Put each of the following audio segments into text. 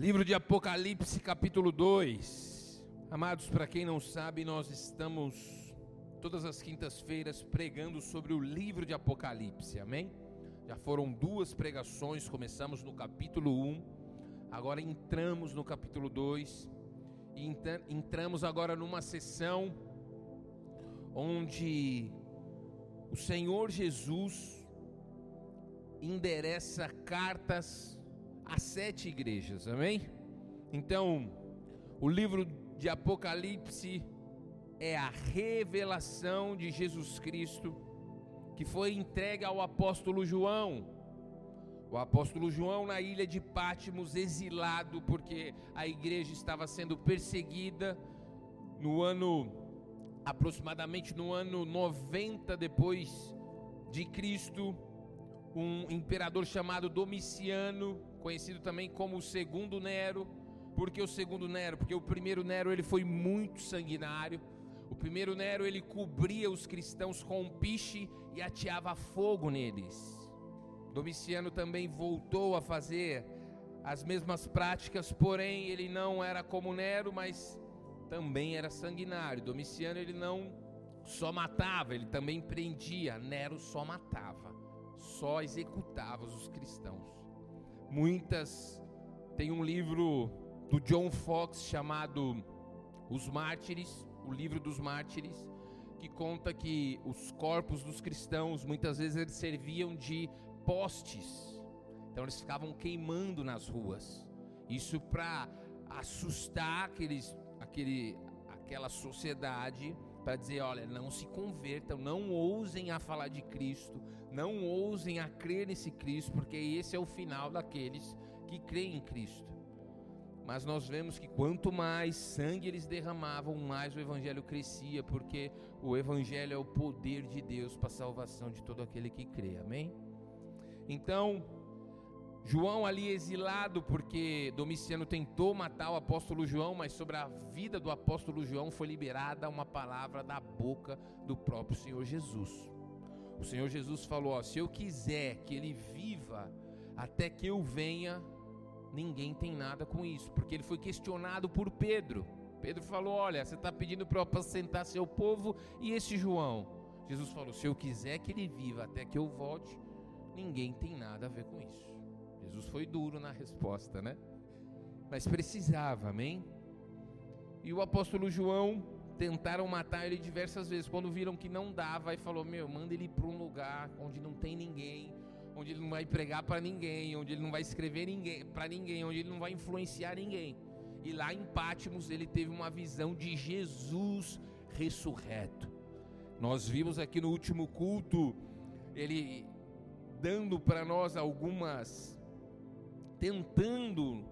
Livro de Apocalipse, capítulo 2. Amados, para quem não sabe, nós estamos todas as quintas-feiras pregando sobre o livro de Apocalipse, amém? Já foram duas pregações, começamos no capítulo 1, agora entramos no capítulo 2, e entramos agora numa sessão onde o Senhor Jesus endereça cartas as sete igrejas, amém? Então, o livro de Apocalipse é a revelação de Jesus Cristo que foi entregue ao apóstolo João. O apóstolo João, na ilha de Pátimos, exilado, porque a igreja estava sendo perseguida no ano, aproximadamente no ano 90 depois de Cristo, um imperador chamado Domiciano conhecido também como o segundo Nero. Por que o segundo Nero? Porque o primeiro Nero ele foi muito sanguinário. O primeiro Nero ele cobria os cristãos com um piche e ateava fogo neles. Domiciano também voltou a fazer as mesmas práticas, porém ele não era como Nero, mas também era sanguinário. Domiciano ele não só matava, ele também prendia. Nero só matava, só executava os cristãos. Muitas tem um livro do John Fox chamado Os Mártires, o livro dos mártires, que conta que os corpos dos cristãos muitas vezes eles serviam de postes. Então eles ficavam queimando nas ruas. Isso para assustar aqueles, aquele, aquela sociedade para dizer, olha, não se convertam, não ousem a falar de Cristo, não ousem a crer nesse Cristo, porque esse é o final daqueles que creem em Cristo. Mas nós vemos que quanto mais sangue eles derramavam, mais o evangelho crescia, porque o evangelho é o poder de Deus para a salvação de todo aquele que crê. Amém? Então, João ali exilado porque Domiciano tentou matar o apóstolo João, mas sobre a vida do apóstolo João foi liberada uma palavra da boca do próprio Senhor Jesus. O Senhor Jesus falou: ó, se eu quiser que ele viva até que eu venha, ninguém tem nada com isso, porque ele foi questionado por Pedro. Pedro falou: Olha, você está pedindo para eu apacentar seu povo e esse João. Jesus falou: Se eu quiser que ele viva até que eu volte, ninguém tem nada a ver com isso. Jesus foi duro na resposta, né? Mas precisava, amém? E o apóstolo João tentaram matar ele diversas vezes. Quando viram que não dava, e falou: Meu, manda ele para um lugar onde não tem ninguém, onde ele não vai pregar para ninguém, onde ele não vai escrever ninguém para ninguém, onde ele não vai influenciar ninguém. E lá em Pátimos ele teve uma visão de Jesus ressurreto. Nós vimos aqui no último culto ele dando para nós algumas tentando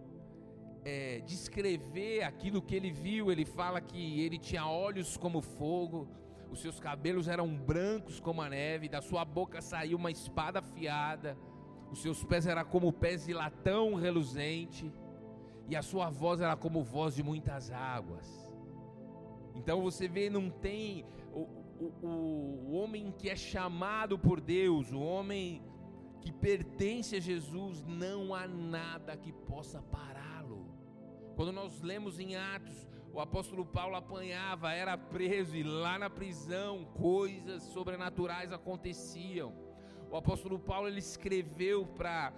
é, descrever aquilo que ele viu. Ele fala que ele tinha olhos como fogo, os seus cabelos eram brancos como a neve, da sua boca saiu uma espada afiada, os seus pés eram como pés de latão reluzente, e a sua voz era como voz de muitas águas. Então você vê, não tem o, o, o homem que é chamado por Deus, o homem que pertence a Jesus, não há nada que possa pará-lo. Quando nós lemos em Atos, o apóstolo Paulo apanhava, era preso e lá na prisão coisas sobrenaturais aconteciam. O apóstolo Paulo ele escreveu para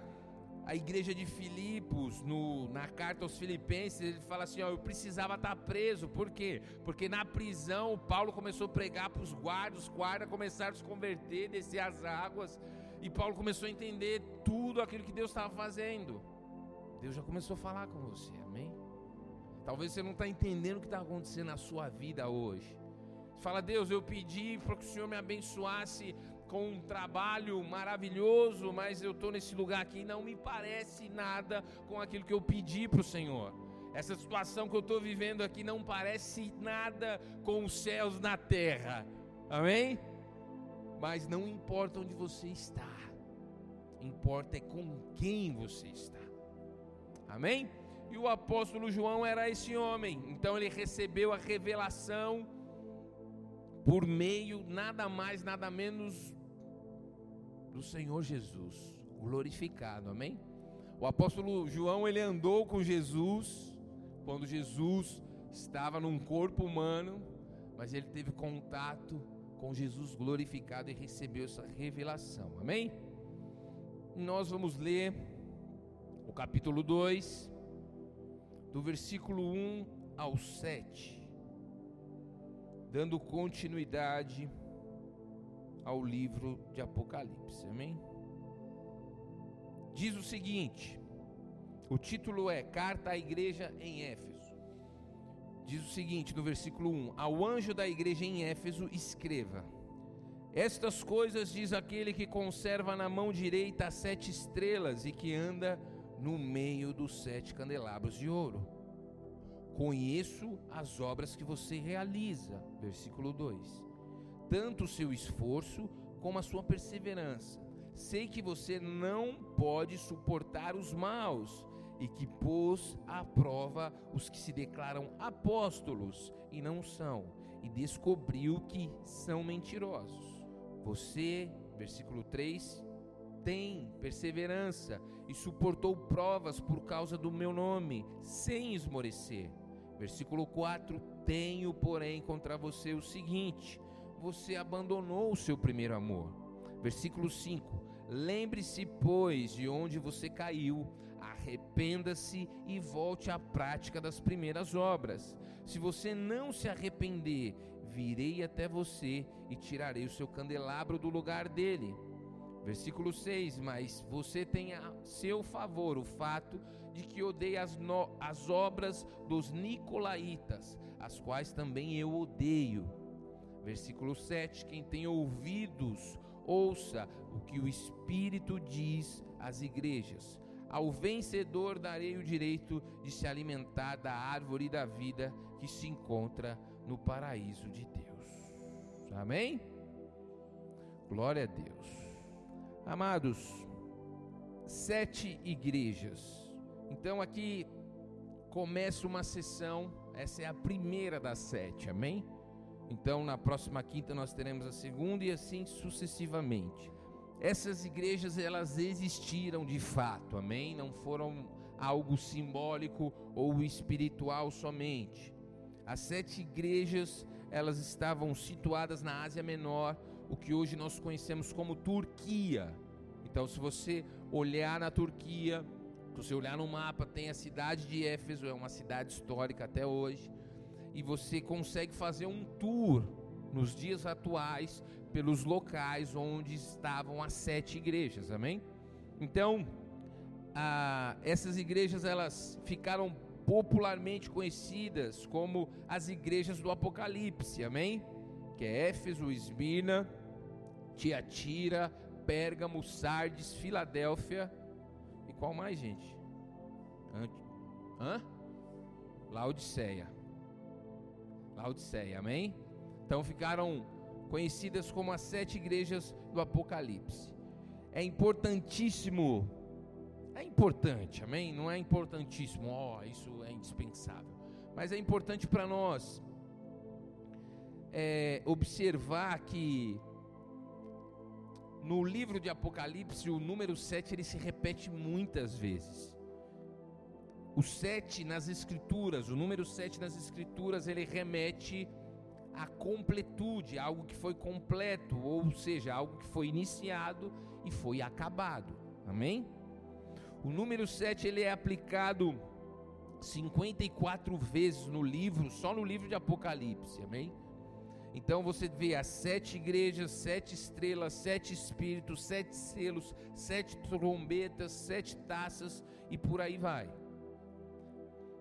a igreja de Filipos, no, na carta aos Filipenses, ele fala assim: ó, eu precisava estar preso, por quê? Porque na prisão Paulo começou a pregar para os guardas, os guardas começaram a se converter, descer as águas, e Paulo começou a entender tudo aquilo que Deus estava fazendo. Deus já começou a falar com você, amém? Talvez você não está entendendo o que está acontecendo na sua vida hoje. Fala, Deus, eu pedi para que o Senhor me abençoasse com um trabalho maravilhoso, mas eu estou nesse lugar aqui e não me parece nada com aquilo que eu pedi para o Senhor. Essa situação que eu estou vivendo aqui não parece nada com os céus na terra. Amém? Mas não importa onde você está, importa é com quem você está. Amém? E o apóstolo João era esse homem, então ele recebeu a revelação por meio nada mais, nada menos do Senhor Jesus, glorificado, amém? O apóstolo João ele andou com Jesus quando Jesus estava num corpo humano, mas ele teve contato com Jesus glorificado e recebeu essa revelação. Amém? Nós vamos ler o capítulo 2, do versículo 1 ao 7, dando continuidade ao livro de Apocalipse. Amém? Diz o seguinte: o título é Carta à Igreja em Éfeso. Diz o seguinte no versículo 1: Ao anjo da igreja em Éfeso, escreva: Estas coisas diz aquele que conserva na mão direita as sete estrelas e que anda no meio dos sete candelabros de ouro. Conheço as obras que você realiza. Versículo 2: Tanto o seu esforço como a sua perseverança. Sei que você não pode suportar os maus e que pôs à prova os que se declaram apóstolos e não são, e descobriu que são mentirosos. Você, versículo 3, tem perseverança e suportou provas por causa do meu nome, sem esmorecer. Versículo 4: Tenho, porém, contra você o seguinte: você abandonou o seu primeiro amor. Versículo 5: Lembre-se, pois, de onde você caiu arrependa-se e volte à prática das primeiras obras. Se você não se arrepender, virei até você e tirarei o seu candelabro do lugar dele. Versículo 6: Mas você tem a seu favor o fato de que odeia as, no, as obras dos Nicolaítas, as quais também eu odeio. Versículo 7: Quem tem ouvidos, ouça o que o Espírito diz às igrejas. Ao vencedor darei o direito de se alimentar da árvore da vida que se encontra no paraíso de Deus. Amém? Glória a Deus. Amados, sete igrejas. Então aqui começa uma sessão, essa é a primeira das sete, amém? Então na próxima quinta nós teremos a segunda e assim sucessivamente essas igrejas elas existiram de fato, amém? Não foram algo simbólico ou espiritual somente. As sete igrejas elas estavam situadas na Ásia Menor, o que hoje nós conhecemos como Turquia. Então, se você olhar na Turquia, se você olhar no mapa, tem a cidade de Éfeso, é uma cidade histórica até hoje, e você consegue fazer um tour nos dias atuais pelos locais onde estavam as sete igrejas, amém? Então, ah, essas igrejas elas ficaram popularmente conhecidas como as igrejas do Apocalipse, amém? Que é Éfeso, Esmirna, Tiatira, Pérgamo, Sardes, Filadélfia e qual mais, gente? Hã? Laodiceia. Laodiceia, amém? Então ficaram conhecidas como as sete igrejas do Apocalipse. É importantíssimo, é importante, amém? Não é importantíssimo, ó, oh, isso é indispensável, mas é importante para nós é, observar que no livro de Apocalipse o número 7 ele se repete muitas vezes. O 7 nas escrituras, o número 7 nas escrituras, ele remete a completude, algo que foi completo, ou seja, algo que foi iniciado e foi acabado. Amém? O número 7 ele é aplicado 54 vezes no livro, só no livro de Apocalipse. Amém? Então você vê as sete igrejas, sete estrelas, sete espíritos, sete selos, sete trombetas, sete taças e por aí vai.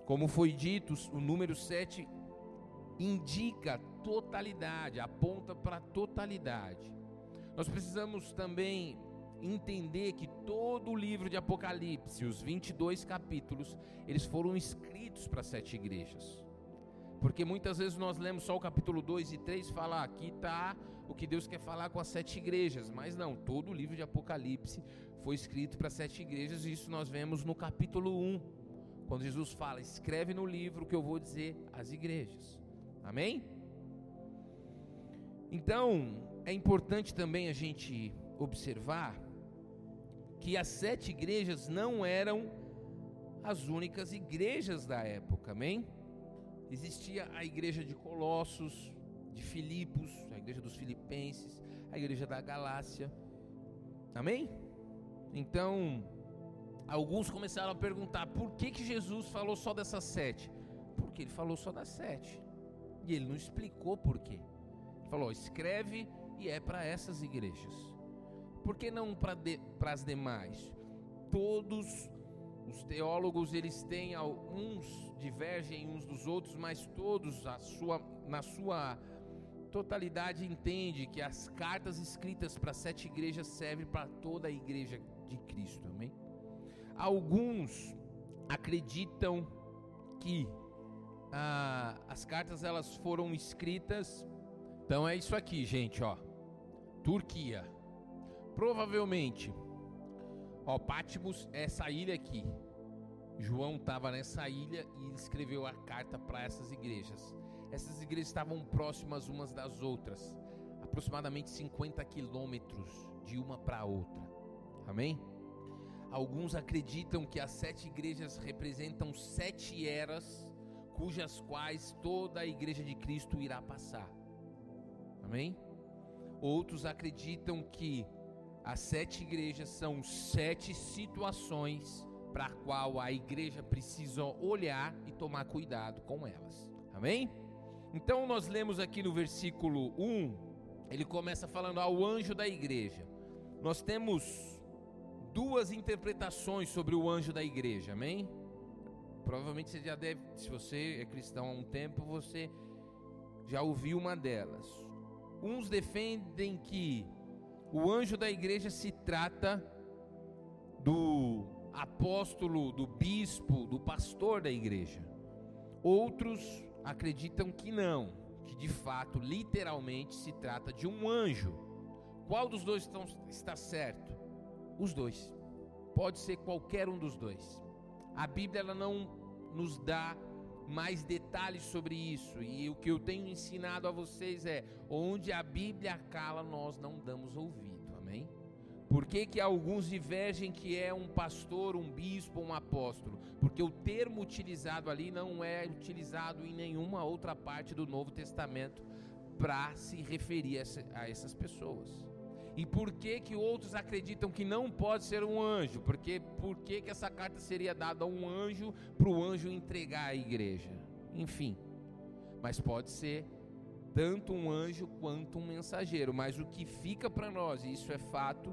Como foi dito, o número 7 indica totalidade, aponta para a totalidade. Nós precisamos também entender que todo o livro de Apocalipse, os 22 capítulos, eles foram escritos para sete igrejas. Porque muitas vezes nós lemos só o capítulo 2 e 3 fala aqui está o que Deus quer falar com as sete igrejas, mas não, todo o livro de Apocalipse foi escrito para sete igrejas e isso nós vemos no capítulo 1, quando Jesus fala: "Escreve no livro que eu vou dizer às igrejas". Amém? Então, é importante também a gente observar que as sete igrejas não eram as únicas igrejas da época, amém? Existia a igreja de Colossos, de Filipos, a igreja dos Filipenses, a igreja da Galácia, amém? Então, alguns começaram a perguntar por que, que Jesus falou só dessas sete? Porque ele falou só das sete, e ele não explicou por quê. Ele falou: escreve e é para essas igrejas. Por que não para de, as demais? Todos os teólogos eles têm alguns divergem uns dos outros, mas todos a sua, na sua totalidade entende que as cartas escritas para sete igrejas servem para toda a igreja de Cristo, amém? Alguns acreditam que ah, as cartas elas foram escritas, então é isso aqui, gente, ó, Turquia, provavelmente Ó, Patmos é essa ilha aqui. João estava nessa ilha e escreveu a carta para essas igrejas. Essas igrejas estavam próximas umas das outras, aproximadamente 50 quilômetros de uma para outra. Amém? Alguns acreditam que as sete igrejas representam sete eras, cujas quais toda a igreja de Cristo irá passar. Amém? Outros acreditam que as sete igrejas são sete situações para a qual a igreja precisa olhar e tomar cuidado com elas. Amém? Então nós lemos aqui no versículo 1, ele começa falando ao anjo da igreja. Nós temos duas interpretações sobre o anjo da igreja, amém? Provavelmente você já deve, se você é cristão há um tempo, você já ouviu uma delas. Uns defendem que o anjo da igreja se trata do apóstolo, do bispo, do pastor da igreja. Outros acreditam que não, que de fato, literalmente, se trata de um anjo. Qual dos dois está certo? Os dois. Pode ser qualquer um dos dois. A Bíblia ela não nos dá mais detalhes sobre isso. E o que eu tenho ensinado a vocês é: onde a Bíblia cala, nós não damos ouvido. Amém? Por que, que alguns divergem que é um pastor, um bispo, um apóstolo? Porque o termo utilizado ali não é utilizado em nenhuma outra parte do Novo Testamento para se referir a essas pessoas. E por que que outros acreditam que não pode ser um anjo? Porque por que que essa carta seria dada a um anjo para o anjo entregar à igreja? Enfim, mas pode ser tanto um anjo quanto um mensageiro. Mas o que fica para nós, e isso é fato,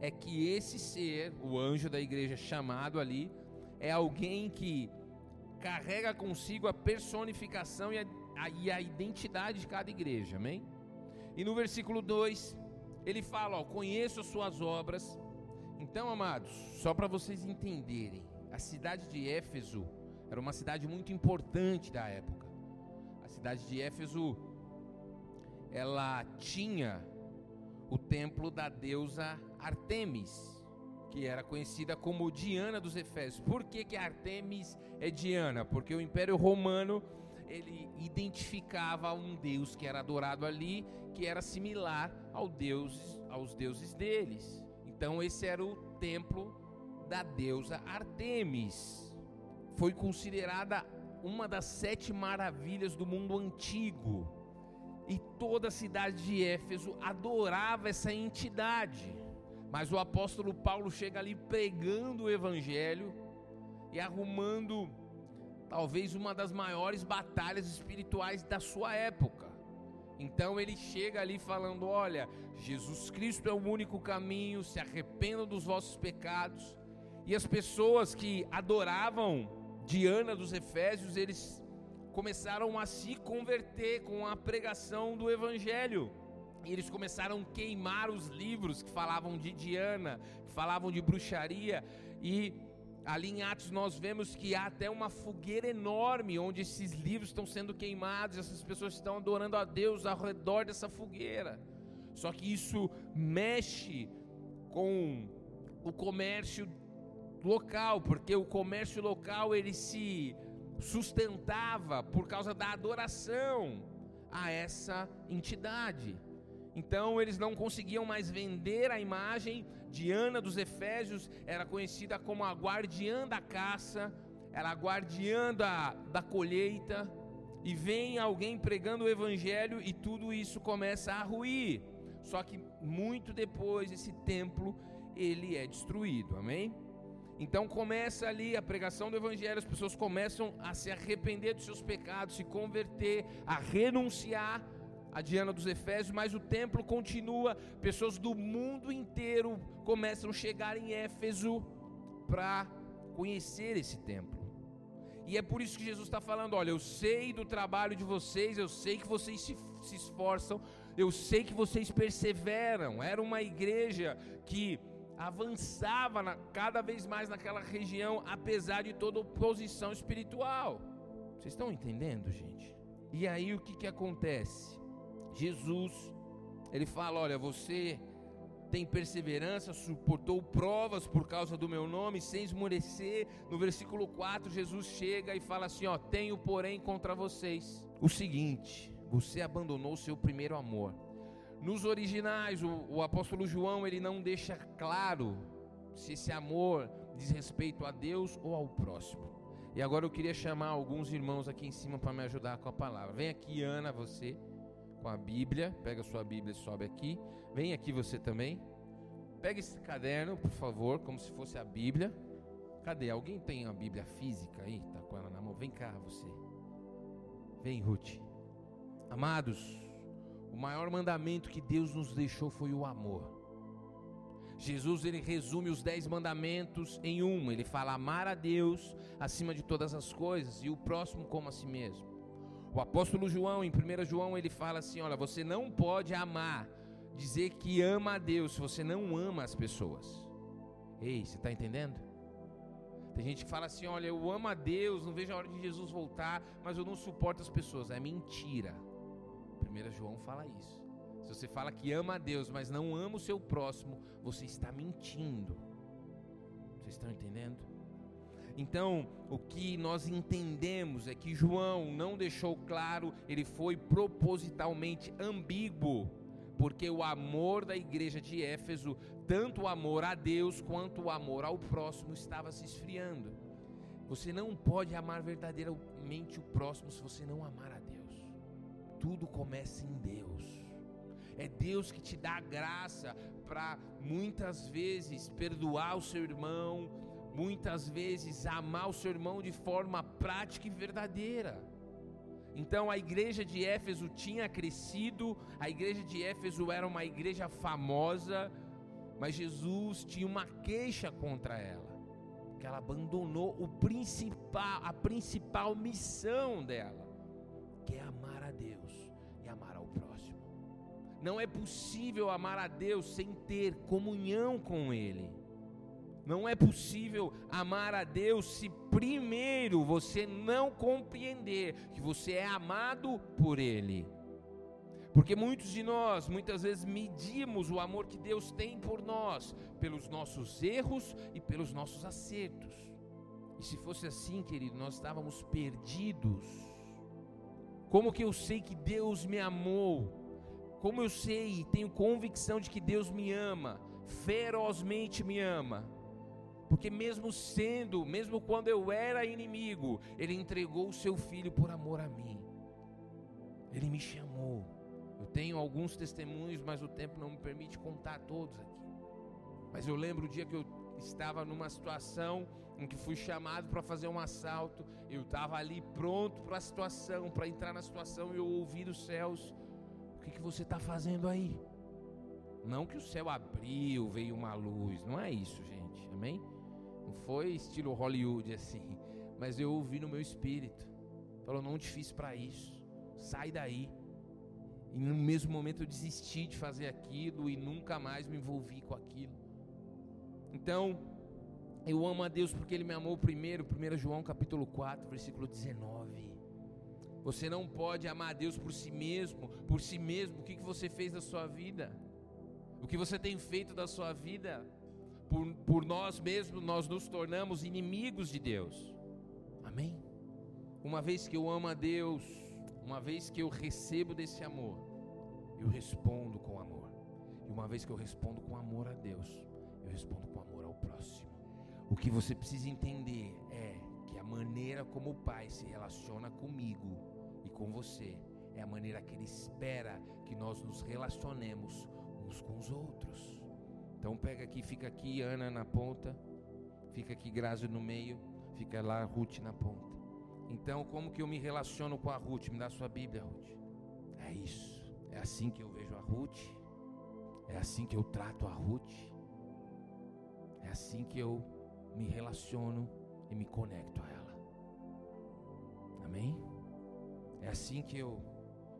é que esse ser, o anjo da igreja chamado ali, é alguém que carrega consigo a personificação e a, a, e a identidade de cada igreja, amém? E no versículo 2 ele fala, ó, conheço as suas obras. Então, amados, só para vocês entenderem, a cidade de Éfeso era uma cidade muito importante da época. A cidade de Éfeso ela tinha o templo da deusa Artemis, que era conhecida como Diana dos Efésios. Por que, que Artemis é Diana? Porque o Império Romano ele identificava um deus que era adorado ali, que era similar ao deus, aos deuses deles. Então esse era o templo da deusa Artemis. Foi considerada uma das sete maravilhas do mundo antigo. E toda a cidade de Éfeso adorava essa entidade. Mas o apóstolo Paulo chega ali pregando o evangelho e arrumando talvez uma das maiores batalhas espirituais da sua época. Então ele chega ali falando: Olha, Jesus Cristo é o único caminho, se arrependam dos vossos pecados. E as pessoas que adoravam Diana dos Efésios, eles começaram a se converter com a pregação do Evangelho. E eles começaram a queimar os livros que falavam de Diana, que falavam de bruxaria, e Ali em Atos nós vemos que há até uma fogueira enorme onde esses livros estão sendo queimados, essas pessoas estão adorando a Deus ao redor dessa fogueira. Só que isso mexe com o comércio local, porque o comércio local ele se sustentava por causa da adoração a essa entidade. Então eles não conseguiam mais vender a imagem, Diana dos Efésios era conhecida como a guardiã da caça, era a guardiã da, da colheita, e vem alguém pregando o evangelho e tudo isso começa a ruir. Só que muito depois esse templo ele é destruído. Amém? Então começa ali a pregação do evangelho, as pessoas começam a se arrepender dos seus pecados, se converter, a renunciar a Diana dos Efésios, mas o templo continua, pessoas do mundo inteiro começam a chegar em Éfeso para conhecer esse templo. E é por isso que Jesus está falando: olha, eu sei do trabalho de vocês, eu sei que vocês se, se esforçam, eu sei que vocês perseveram. Era uma igreja que avançava na, cada vez mais naquela região, apesar de toda oposição espiritual. Vocês estão entendendo, gente? E aí o que, que acontece? Jesus, ele fala: olha, você tem perseverança, suportou provas por causa do meu nome, sem esmorecer. No versículo 4, Jesus chega e fala assim: Ó, tenho, porém, contra vocês o seguinte: você abandonou o seu primeiro amor. Nos originais, o, o apóstolo João ele não deixa claro se esse amor diz respeito a Deus ou ao próximo. E agora eu queria chamar alguns irmãos aqui em cima para me ajudar com a palavra. Vem aqui, Ana, você com a Bíblia. Pega a sua Bíblia e sobe aqui. Vem aqui você também. Pega esse caderno, por favor, como se fosse a Bíblia. Cadê? Alguém tem a Bíblia física aí? Tá com ela na mão? Vem cá, você. Vem, Ruth. Amados, o maior mandamento que Deus nos deixou foi o amor. Jesus ele resume os dez mandamentos em um. Ele fala amar a Deus acima de todas as coisas e o próximo como a si mesmo. O apóstolo João, em 1 João, ele fala assim: olha, você não pode amar, dizer que ama a Deus, se você não ama as pessoas. Ei, você está entendendo? Tem gente que fala assim: olha, eu amo a Deus, não vejo a hora de Jesus voltar, mas eu não suporto as pessoas. É mentira. 1 João fala isso. Se você fala que ama a Deus, mas não ama o seu próximo, você está mentindo. Vocês estão entendendo? Então, o que nós entendemos é que João não deixou claro, ele foi propositalmente ambíguo, porque o amor da igreja de Éfeso, tanto o amor a Deus quanto o amor ao próximo, estava se esfriando. Você não pode amar verdadeiramente o próximo se você não amar a Deus. Tudo começa em Deus. É Deus que te dá graça para muitas vezes perdoar o seu irmão, muitas vezes amar o seu irmão de forma prática e verdadeira. Então a igreja de Éfeso tinha crescido, a igreja de Éfeso era uma igreja famosa, mas Jesus tinha uma queixa contra ela, que ela abandonou o principal, a principal missão dela, que é amar a Deus e amar ao próximo. Não é possível amar a Deus sem ter comunhão com Ele. Não é possível amar a Deus se primeiro você não compreender que você é amado por Ele. Porque muitos de nós, muitas vezes, medimos o amor que Deus tem por nós pelos nossos erros e pelos nossos acertos. E se fosse assim, querido, nós estávamos perdidos. Como que eu sei que Deus me amou? Como eu sei e tenho convicção de que Deus me ama, ferozmente me ama? Porque mesmo sendo, mesmo quando eu era inimigo, ele entregou o seu filho por amor a mim. Ele me chamou. Eu tenho alguns testemunhos, mas o tempo não me permite contar todos aqui. Mas eu lembro o dia que eu estava numa situação em que fui chamado para fazer um assalto. Eu estava ali pronto para a situação, para entrar na situação, e eu ouvi dos céus: O que, que você está fazendo aí? Não que o céu abriu, veio uma luz, não é isso, gente, amém? Não foi estilo Hollywood assim, mas eu ouvi no meu espírito. Falou: "Não te fiz para isso. Sai daí". E no mesmo momento eu desisti de fazer aquilo e nunca mais me envolvi com aquilo. Então, eu amo a Deus porque Ele me amou primeiro, 1 João capítulo 4, versículo 19. Você não pode amar a Deus por si mesmo, por si mesmo. O que, que você fez da sua vida? O que você tem feito da sua vida? Por, por nós mesmos, nós nos tornamos inimigos de Deus. Amém? Uma vez que eu amo a Deus, uma vez que eu recebo desse amor, eu respondo com amor. E uma vez que eu respondo com amor a Deus, eu respondo com amor ao próximo. O que você precisa entender é que a maneira como o Pai se relaciona comigo e com você é a maneira que Ele espera que nós nos relacionemos uns com os outros. Então pega aqui, fica aqui Ana na ponta, fica aqui Grazi no meio, fica lá Ruth na ponta. Então, como que eu me relaciono com a Ruth? Me dá sua Bíblia, Ruth. É isso. É assim que eu vejo a Ruth. É assim que eu trato a Ruth. É assim que eu me relaciono e me conecto a ela. Amém? É assim que eu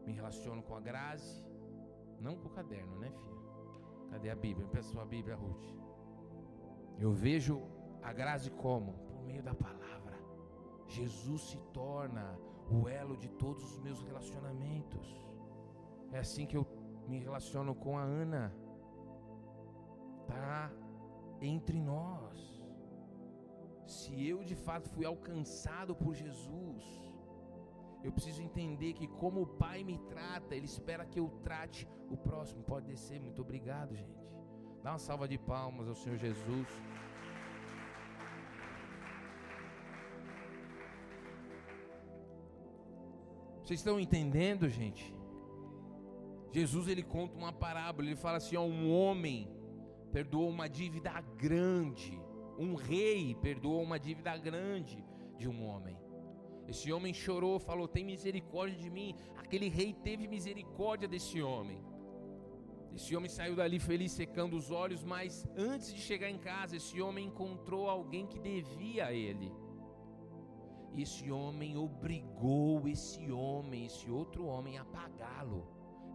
me relaciono com a Grazi. Não com o caderno, né, filha? Cadê a Bíblia? Peça a Bíblia, Ruth. Eu vejo a Grazi como? Por meio da palavra. Jesus se torna o elo de todos os meus relacionamentos. É assim que eu me relaciono com a Ana. Tá entre nós. Se eu de fato fui alcançado por Jesus, eu preciso entender que como o Pai me trata, Ele espera que eu trate o próximo. Pode descer, muito obrigado, gente. Dá uma salva de palmas ao Senhor Jesus. Vocês estão entendendo, gente? Jesus ele conta uma parábola, ele fala assim: ó, um homem perdoou uma dívida grande, um rei perdoou uma dívida grande de um homem. Esse homem chorou, falou: Tem misericórdia de mim. Aquele rei teve misericórdia desse homem. Esse homem saiu dali feliz, secando os olhos, mas antes de chegar em casa, esse homem encontrou alguém que devia a ele. Esse homem obrigou esse homem, esse outro homem, a pagá-lo.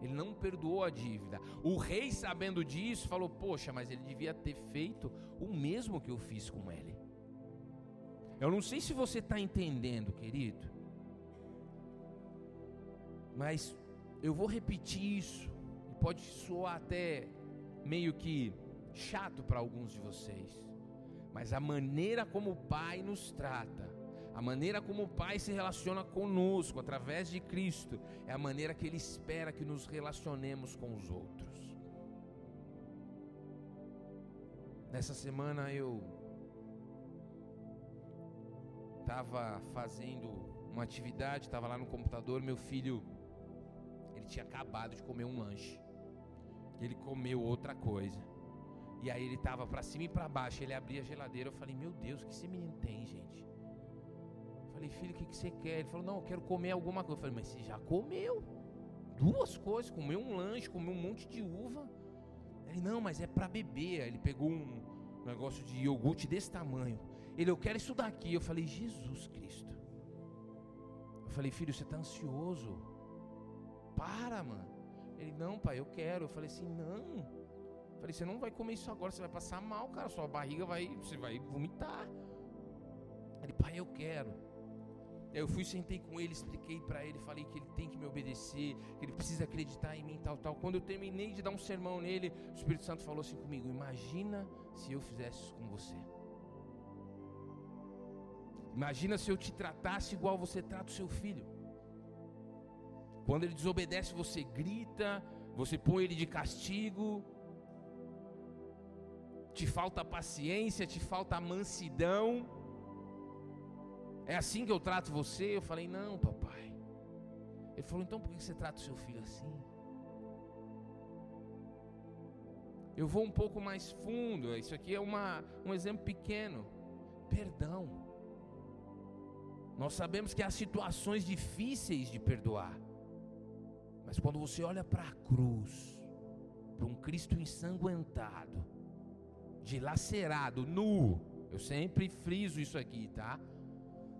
Ele não perdoou a dívida. O rei, sabendo disso, falou: Poxa, mas ele devia ter feito o mesmo que eu fiz com ele. Eu não sei se você está entendendo, querido, mas eu vou repetir isso. Pode soar até meio que chato para alguns de vocês, mas a maneira como o Pai nos trata a maneira como o Pai se relaciona conosco através de Cristo é a maneira que Ele espera que nos relacionemos com os outros. Nessa semana eu estava fazendo uma atividade, estava lá no computador, meu filho, ele tinha acabado de comer um lanche. Ele comeu outra coisa. E aí ele estava para cima e para baixo, ele abria a geladeira, eu falei: "Meu Deus, o que esse menino tem, gente?" Falei, filho, o que, que você quer? Ele falou, não, eu quero comer alguma coisa. Eu falei, mas você já comeu duas coisas, comeu um lanche, comeu um monte de uva. Ele, não, mas é para beber. Ele pegou um negócio de iogurte desse tamanho. Ele, eu quero isso daqui. Eu falei, Jesus Cristo. Eu falei, filho, você está ansioso? Para, mano. Ele, não, pai, eu quero. Eu falei assim, não. Eu falei, você não vai comer isso agora, você vai passar mal, cara. Sua barriga vai, você vai vomitar. Ele, pai, eu quero. Eu fui, sentei com ele, expliquei para ele, falei que ele tem que me obedecer, que ele precisa acreditar em mim, tal, tal. Quando eu terminei de dar um sermão nele, o Espírito Santo falou assim comigo: Imagina se eu fizesse isso com você. Imagina se eu te tratasse igual você trata o seu filho. Quando ele desobedece, você grita, você põe ele de castigo, te falta paciência, te falta mansidão. É assim que eu trato você? Eu falei, não, papai. Ele falou, então por que você trata o seu filho assim? Eu vou um pouco mais fundo. Isso aqui é uma, um exemplo pequeno. Perdão. Nós sabemos que há situações difíceis de perdoar. Mas quando você olha para a cruz, para um Cristo ensanguentado, dilacerado, nu, eu sempre friso isso aqui, tá?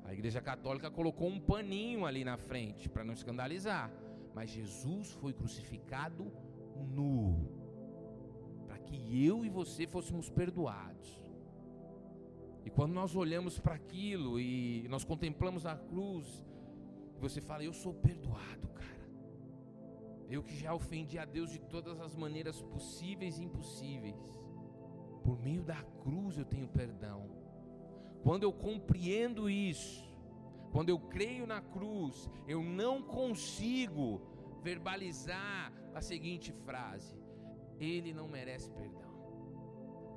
A igreja católica colocou um paninho ali na frente para não escandalizar. Mas Jesus foi crucificado nu, para que eu e você fôssemos perdoados. E quando nós olhamos para aquilo e nós contemplamos a cruz, você fala: Eu sou perdoado, cara. Eu que já ofendi a Deus de todas as maneiras possíveis e impossíveis. Por meio da cruz eu tenho perdão. Quando eu compreendo isso, quando eu creio na cruz, eu não consigo verbalizar a seguinte frase: Ele não merece perdão.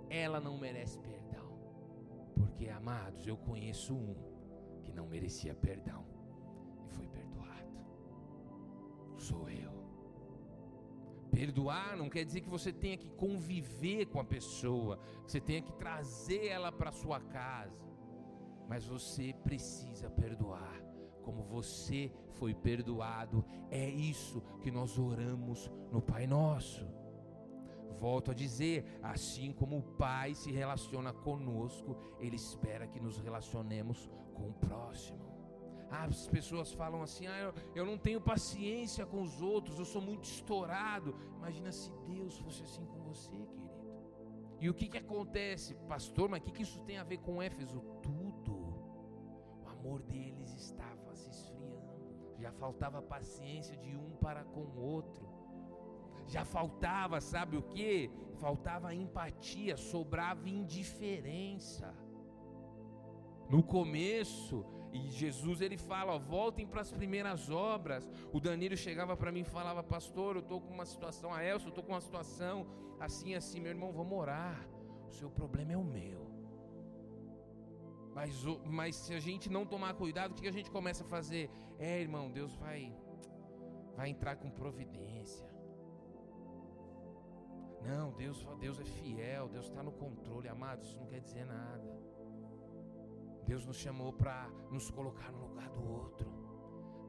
ela não merece perdão. Porque, amados, eu conheço um que não merecia perdão e foi perdoado. Sou eu. Perdoar não quer dizer que você tenha que conviver com a pessoa, que você tenha que trazer ela para sua casa. Mas você precisa perdoar como você foi perdoado. É isso que nós oramos no Pai Nosso. Volto a dizer, assim como o Pai se relaciona conosco, Ele espera que nos relacionemos com o próximo. Ah, as pessoas falam assim: ah, eu, eu não tenho paciência com os outros, eu sou muito estourado. Imagina se Deus fosse assim com você, querido. E o que, que acontece, pastor? Mas o que, que isso tem a ver com Éfeso? Tudo. O amor deles estava se esfriando, já faltava paciência de um para com o outro. Já faltava, sabe o que? Faltava empatia, sobrava indiferença. No começo, e Jesus ele fala, ó, voltem para as primeiras obras. O Danilo chegava para mim e falava, pastor, eu estou com uma situação, a Elsa, eu estou com uma situação assim, assim, meu irmão, vamos orar. O seu problema é o meu. Mas, mas se a gente não tomar cuidado, o que a gente começa a fazer? É, irmão, Deus vai, vai entrar com providência. Não, Deus, Deus é fiel, Deus está no controle, amados, isso não quer dizer nada. Deus nos chamou para nos colocar no lugar do outro,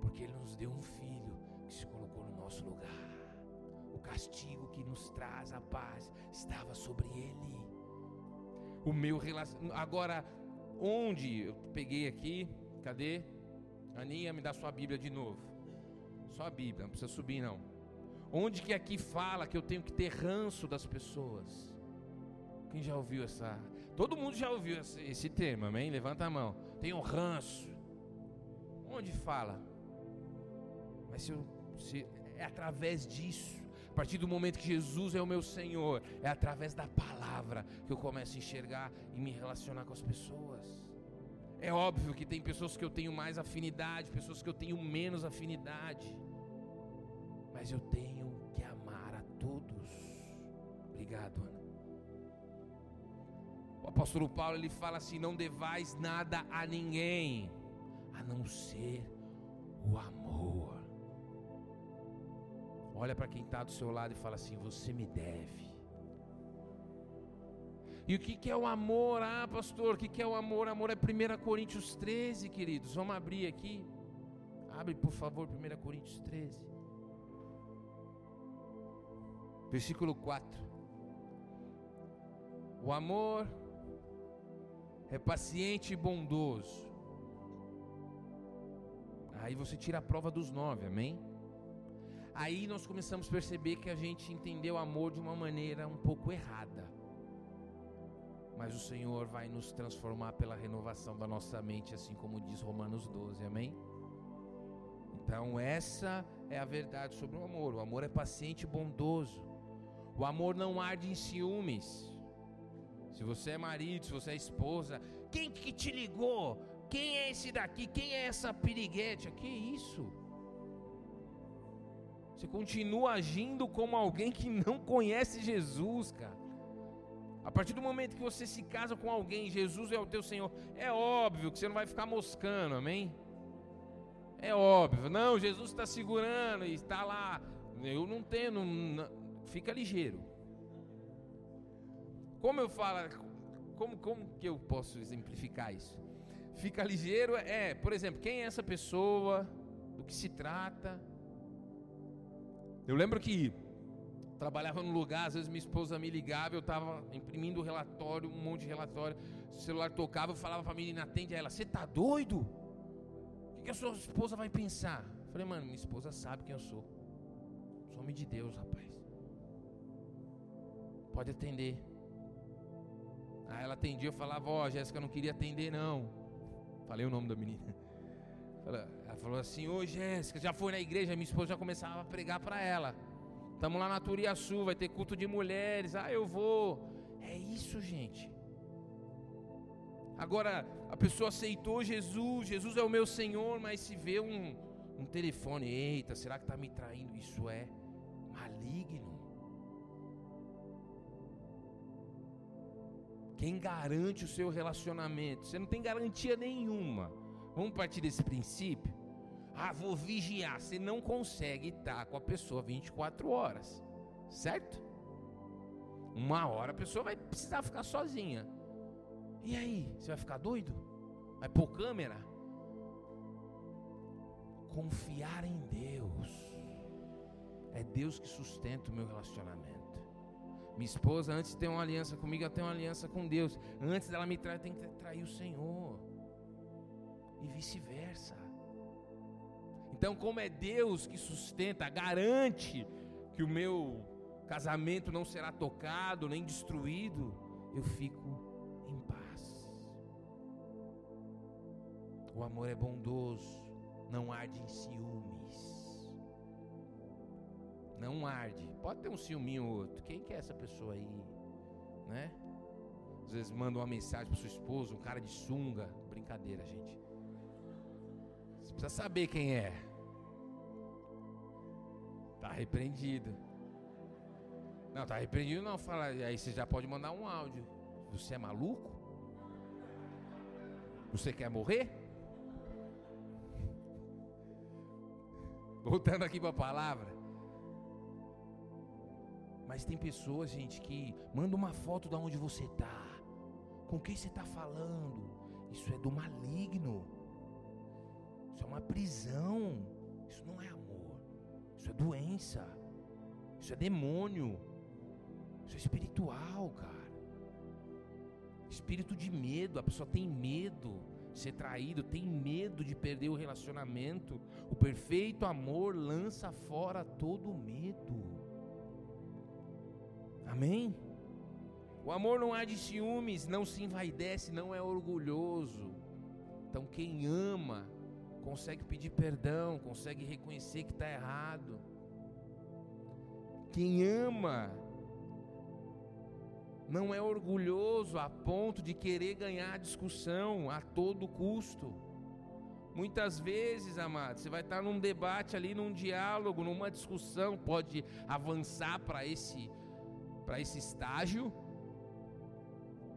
porque Ele nos deu um filho que se colocou no nosso lugar. O castigo que nos traz a paz estava sobre Ele. O meu relacionamento. Agora, onde eu peguei aqui? Cadê? Aninha, me dá sua Bíblia de novo. Só a Bíblia, não precisa subir não. Onde que aqui fala que eu tenho que ter ranço das pessoas? Quem já ouviu essa Todo mundo já ouviu esse, esse termo, amém? Levanta a mão. Um ranço. Onde fala? Mas se, eu, se é através disso, a partir do momento que Jesus é o meu Senhor, é através da palavra que eu começo a enxergar e me relacionar com as pessoas. É óbvio que tem pessoas que eu tenho mais afinidade, pessoas que eu tenho menos afinidade, mas eu tenho Obrigado, Ana. O apóstolo Paulo ele fala assim: não devais nada a ninguém, a não ser o amor. Olha para quem está do seu lado e fala assim: você me deve. E o que, que é o amor? Ah, pastor, o que, que é o amor? Amor é 1 Coríntios 13, queridos. Vamos abrir aqui. Abre, por favor, 1 Coríntios 13. Versículo 4. O amor é paciente e bondoso. Aí você tira a prova dos nove, amém? Aí nós começamos a perceber que a gente entendeu o amor de uma maneira um pouco errada. Mas o Senhor vai nos transformar pela renovação da nossa mente, assim como diz Romanos 12, amém? Então, essa é a verdade sobre o amor. O amor é paciente e bondoso. O amor não arde em ciúmes se você é marido, se você é esposa, quem que te ligou? Quem é esse daqui? Quem é essa piriguete? Que isso? Você continua agindo como alguém que não conhece Jesus, cara. A partir do momento que você se casa com alguém, Jesus é o teu Senhor, é óbvio que você não vai ficar moscando, amém? É óbvio, não, Jesus está segurando e está lá. Eu não tenho, não, não, fica ligeiro. Como eu falo, como, como que eu posso exemplificar isso? Fica ligeiro é, por exemplo, quem é essa pessoa, do que se trata. Eu lembro que trabalhava num lugar, às vezes minha esposa me ligava, eu estava imprimindo relatório, um monte de relatório, o celular tocava, eu falava para a menina, atende a ela, você tá doido? O que, que a sua esposa vai pensar? Eu falei, mano, minha esposa sabe quem eu sou. Sou homem de Deus, rapaz. Pode atender. Aí ela atendia, eu falava, ó, oh, Jéssica não queria atender não. Falei o nome da menina. Ela falou assim, ô Jéssica, já foi na igreja, minha esposa já começava a pregar para ela. Estamos lá na Turiaçu, vai ter culto de mulheres. Ah, eu vou. É isso, gente. Agora, a pessoa aceitou Jesus, Jesus é o meu Senhor, mas se vê um, um telefone, eita, será que está me traindo? Isso é maligno. Quem garante o seu relacionamento? Você não tem garantia nenhuma. Vamos partir desse princípio? Ah, vou vigiar. Você não consegue estar com a pessoa 24 horas, certo? Uma hora a pessoa vai precisar ficar sozinha. E aí, você vai ficar doido? Vai pôr câmera? Confiar em Deus. É Deus que sustenta o meu relacionamento. Minha esposa, antes de ter uma aliança comigo, ela tem uma aliança com Deus. Antes dela me trair, tem que trair o Senhor. E vice-versa. Então, como é Deus que sustenta, garante que o meu casamento não será tocado nem destruído, eu fico em paz. O amor é bondoso, não arde em ciúmes. Não arde. Pode ter um ciúminho ou outro. Quem que é essa pessoa aí? Né? Às vezes manda uma mensagem para sua esposa, um cara de sunga. Brincadeira, gente. Você precisa saber quem é. Tá repreendido. Não, tá repreendido não. Fala, aí você já pode mandar um áudio. Você é maluco? Você quer morrer? Voltando aqui para a palavra. Mas tem pessoas, gente, que manda uma foto de onde você está. Com quem você está falando. Isso é do maligno. Isso é uma prisão. Isso não é amor. Isso é doença. Isso é demônio. Isso é espiritual, cara. Espírito de medo. A pessoa tem medo de ser traído, tem medo de perder o relacionamento. O perfeito amor lança fora todo medo. Amém? O amor não há de ciúmes, não se envaidece, não é orgulhoso. Então, quem ama, consegue pedir perdão, consegue reconhecer que está errado. Quem ama, não é orgulhoso a ponto de querer ganhar a discussão a todo custo. Muitas vezes, amados, você vai estar num debate ali, num diálogo, numa discussão, pode avançar para esse para esse estágio.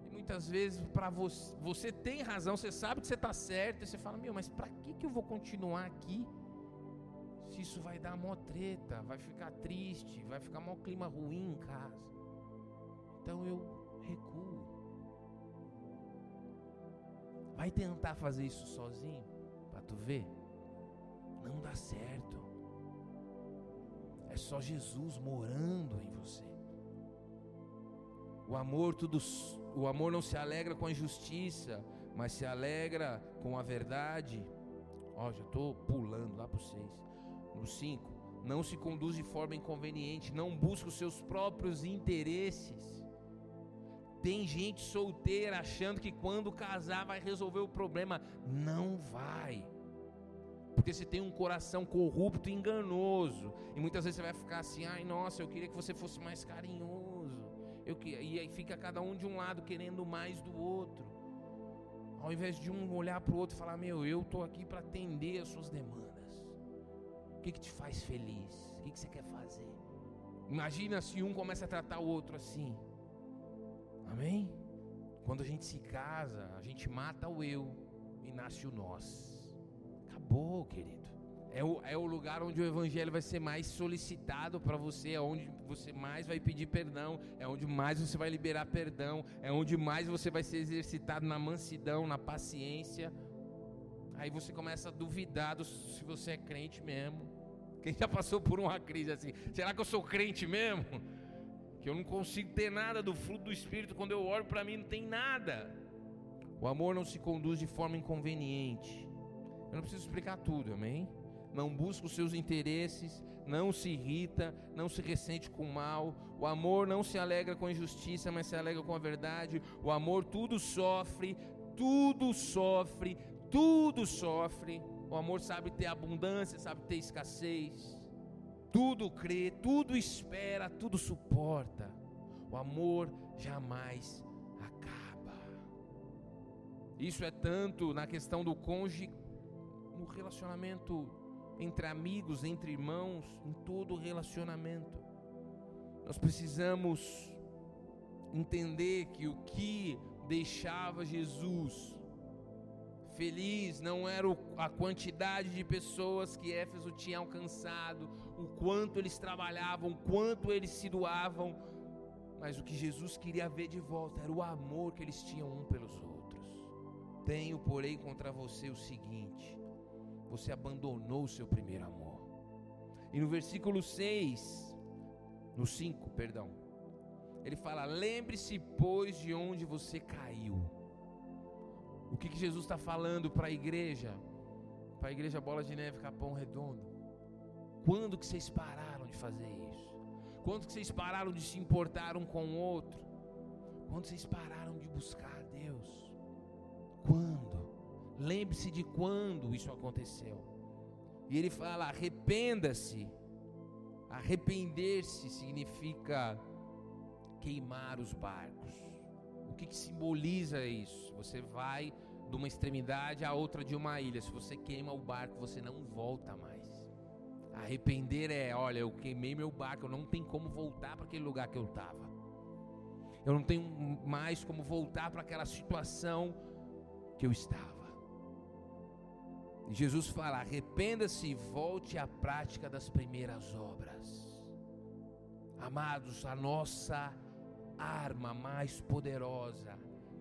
E muitas vezes para você, você tem razão, você sabe que você está certo, e você fala: "Meu, mas para que que eu vou continuar aqui? Se isso vai dar mó treta, vai ficar triste, vai ficar mó clima ruim em casa". Então eu recuo. Vai tentar fazer isso sozinho para tu ver? Não dá certo. É só Jesus morando em você. O amor tudo o amor não se alegra com a injustiça, mas se alegra com a verdade. Ó, já estou pulando lá para o 6. No 5, não se conduz de forma inconveniente, não busca os seus próprios interesses. Tem gente solteira achando que quando casar vai resolver o problema. Não vai. Porque você tem um coração corrupto e enganoso. E muitas vezes você vai ficar assim: ai, nossa, eu queria que você fosse mais carinhoso. Eu. E aí fica cada um de um lado querendo mais do outro. Ao invés de um olhar para o outro e falar: meu, eu estou aqui para atender as suas demandas. O que, que te faz feliz? O que, que você quer fazer? Imagina se um começa a tratar o outro assim. Amém? Quando a gente se casa, a gente mata o eu e nasce o nós. Acabou, querido. É o, é o lugar onde o evangelho vai ser mais solicitado para você, é onde você mais vai pedir perdão, é onde mais você vai liberar perdão, é onde mais você vai ser exercitado na mansidão, na paciência. Aí você começa a duvidar do, se você é crente mesmo. Quem já passou por uma crise assim? Será que eu sou crente mesmo? que eu não consigo ter nada do fruto do Espírito, quando eu olho para mim não tem nada. O amor não se conduz de forma inconveniente. Eu não preciso explicar tudo, amém? Não busca os seus interesses, não se irrita, não se ressente com o mal. O amor não se alegra com a injustiça, mas se alegra com a verdade. O amor tudo sofre, tudo sofre, tudo sofre. O amor sabe ter abundância, sabe ter escassez tudo crê, tudo espera, tudo suporta. O amor jamais acaba. Isso é tanto na questão do cônjuge, no relacionamento entre amigos, entre irmãos, em todo relacionamento. Nós precisamos entender que o que deixava Jesus feliz, não era a quantidade de pessoas que Éfeso tinha alcançado, o quanto eles trabalhavam, o quanto eles se doavam, mas o que Jesus queria ver de volta era o amor que eles tinham um pelos outros. Tenho, porém, contra você o seguinte: você abandonou o seu primeiro amor. E no versículo 6, no 5, perdão, ele fala: Lembre-se, pois, de onde você caiu. O que, que Jesus está falando para a igreja? Para a igreja Bola de Neve Capão Redondo. Quando que vocês pararam de fazer isso? Quando que vocês pararam de se importar um com o outro? Quando vocês pararam de buscar Deus? Quando? Lembre-se de quando isso aconteceu. E ele fala: arrependa-se. Arrepender-se significa queimar os barcos. O que, que simboliza isso? Você vai de uma extremidade à outra de uma ilha. Se você queima o barco, você não volta mais. Arrepender é, olha, eu queimei meu barco, eu não tenho como voltar para aquele lugar que eu estava. Eu não tenho mais como voltar para aquela situação que eu estava. Jesus fala: arrependa-se e volte à prática das primeiras obras. Amados, a nossa arma mais poderosa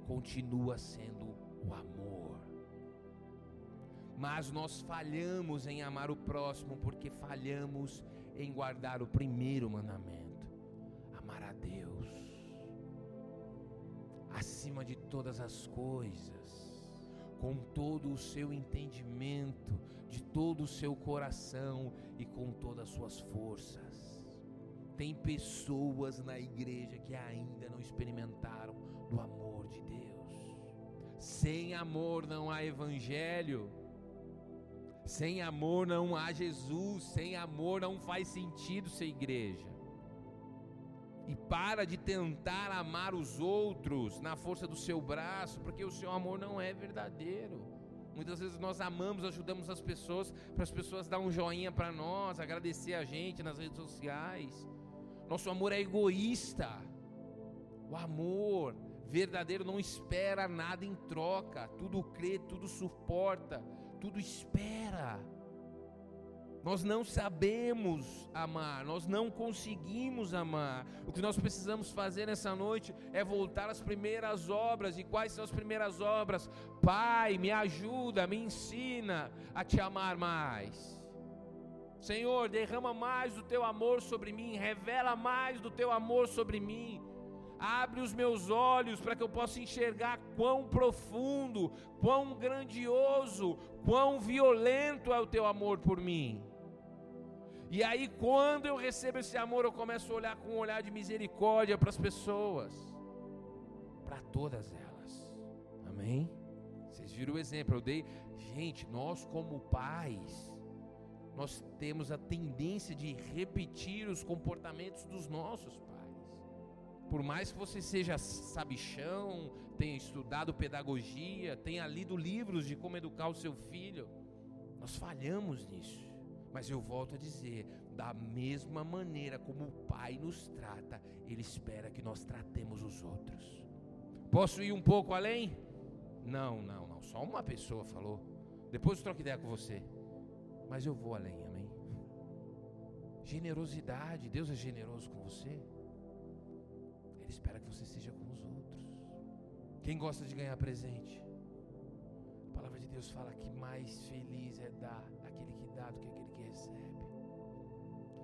continua sendo o amor. Mas nós falhamos em amar o próximo porque falhamos em guardar o primeiro mandamento: amar a Deus acima de todas as coisas, com todo o seu entendimento, de todo o seu coração e com todas as suas forças. Tem pessoas na igreja que ainda não experimentaram do amor de Deus. Sem amor não há evangelho. Sem amor não há Jesus. Sem amor não faz sentido ser igreja. E para de tentar amar os outros na força do seu braço, porque o seu amor não é verdadeiro. Muitas vezes nós amamos, ajudamos as pessoas, para as pessoas dar um joinha para nós, agradecer a gente nas redes sociais. Nosso amor é egoísta. O amor verdadeiro não espera nada em troca. Tudo crê, tudo suporta, tudo espera. Nós não sabemos amar, nós não conseguimos amar. O que nós precisamos fazer nessa noite é voltar às primeiras obras. E quais são as primeiras obras? Pai, me ajuda, me ensina a te amar mais. Senhor, derrama mais do teu amor sobre mim, revela mais do teu amor sobre mim. Abre os meus olhos para que eu possa enxergar quão profundo, quão grandioso, quão violento é o teu amor por mim. E aí, quando eu recebo esse amor, eu começo a olhar com um olhar de misericórdia para as pessoas, para todas elas. Amém? Vocês viram o exemplo? Eu dei, gente, nós como pais, nós temos a tendência de repetir os comportamentos dos nossos pais. Por mais que você seja sabichão, tenha estudado pedagogia, tenha lido livros de como educar o seu filho, nós falhamos nisso. Mas eu volto a dizer, da mesma maneira como o pai nos trata, ele espera que nós tratemos os outros. Posso ir um pouco além? Não, não, não. Só uma pessoa falou. Depois eu troco ideia com você mas eu vou além, amém? Generosidade, Deus é generoso com você. Ele espera que você seja com os outros. Quem gosta de ganhar presente? A palavra de Deus fala que mais feliz é dar aquele que dá do que aquele.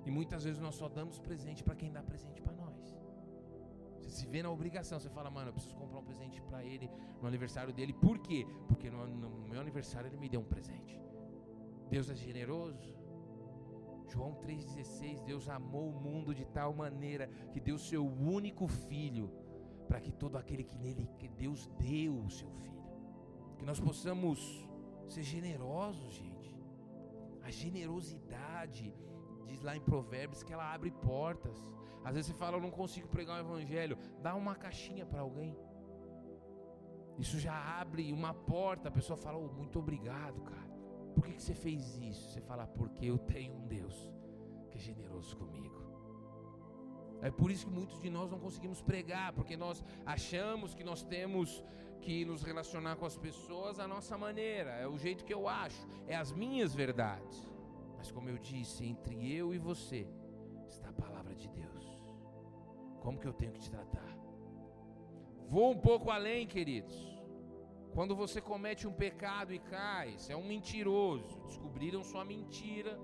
E muitas vezes nós só damos presente para quem dá presente para nós. Você se vê na obrigação, você fala, mano, eu preciso comprar um presente para ele no aniversário dele. Por quê? Porque no, no meu aniversário ele me deu um presente. Deus é generoso. João 3,16: Deus amou o mundo de tal maneira que deu seu único filho, para que todo aquele que nele, que Deus deu o seu filho, que nós possamos ser generosos, gente. A generosidade, diz lá em Provérbios, que ela abre portas. Às vezes você fala, eu não consigo pregar o evangelho, dá uma caixinha para alguém. Isso já abre uma porta, a pessoa fala, oh, muito obrigado, cara. Por que, que você fez isso? Você fala, porque eu tenho um Deus que é generoso comigo. É por isso que muitos de nós não conseguimos pregar, porque nós achamos que nós temos que nos relacionar com as pessoas à nossa maneira, é o jeito que eu acho, é as minhas verdades. Mas como eu disse, entre eu e você está a palavra de Deus. Como que eu tenho que te tratar? Vou um pouco além, queridos. Quando você comete um pecado e cai, você é um mentiroso, descobriram sua mentira,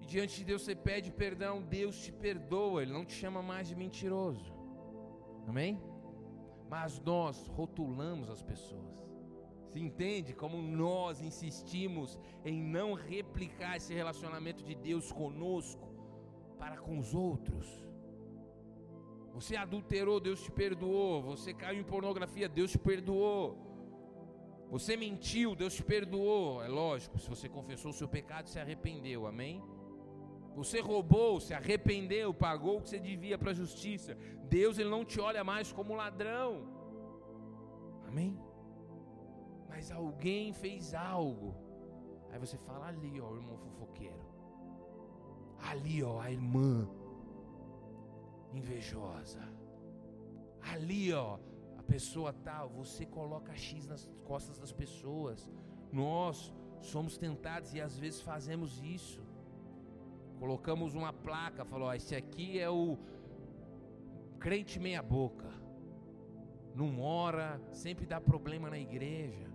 e diante de Deus você pede perdão, Deus te perdoa, Ele não te chama mais de mentiroso. Amém? Mas nós rotulamos as pessoas. Se entende como nós insistimos em não replicar esse relacionamento de Deus conosco para com os outros? Você adulterou, Deus te perdoou. Você caiu em pornografia, Deus te perdoou. Você mentiu, Deus te perdoou. É lógico, se você confessou o seu pecado, se arrependeu, amém? Você roubou, se arrependeu, pagou o que você devia para a justiça. Deus ele não te olha mais como ladrão. Amém? Mas alguém fez algo. Aí você fala ali, ó, o irmão fofoqueiro. Ali, ó, a irmã invejosa. Ali, ó, pessoa tal, você coloca X nas costas das pessoas. Nós somos tentados e às vezes fazemos isso. Colocamos uma placa, falou: esse aqui é o crente meia boca. Não mora, sempre dá problema na igreja.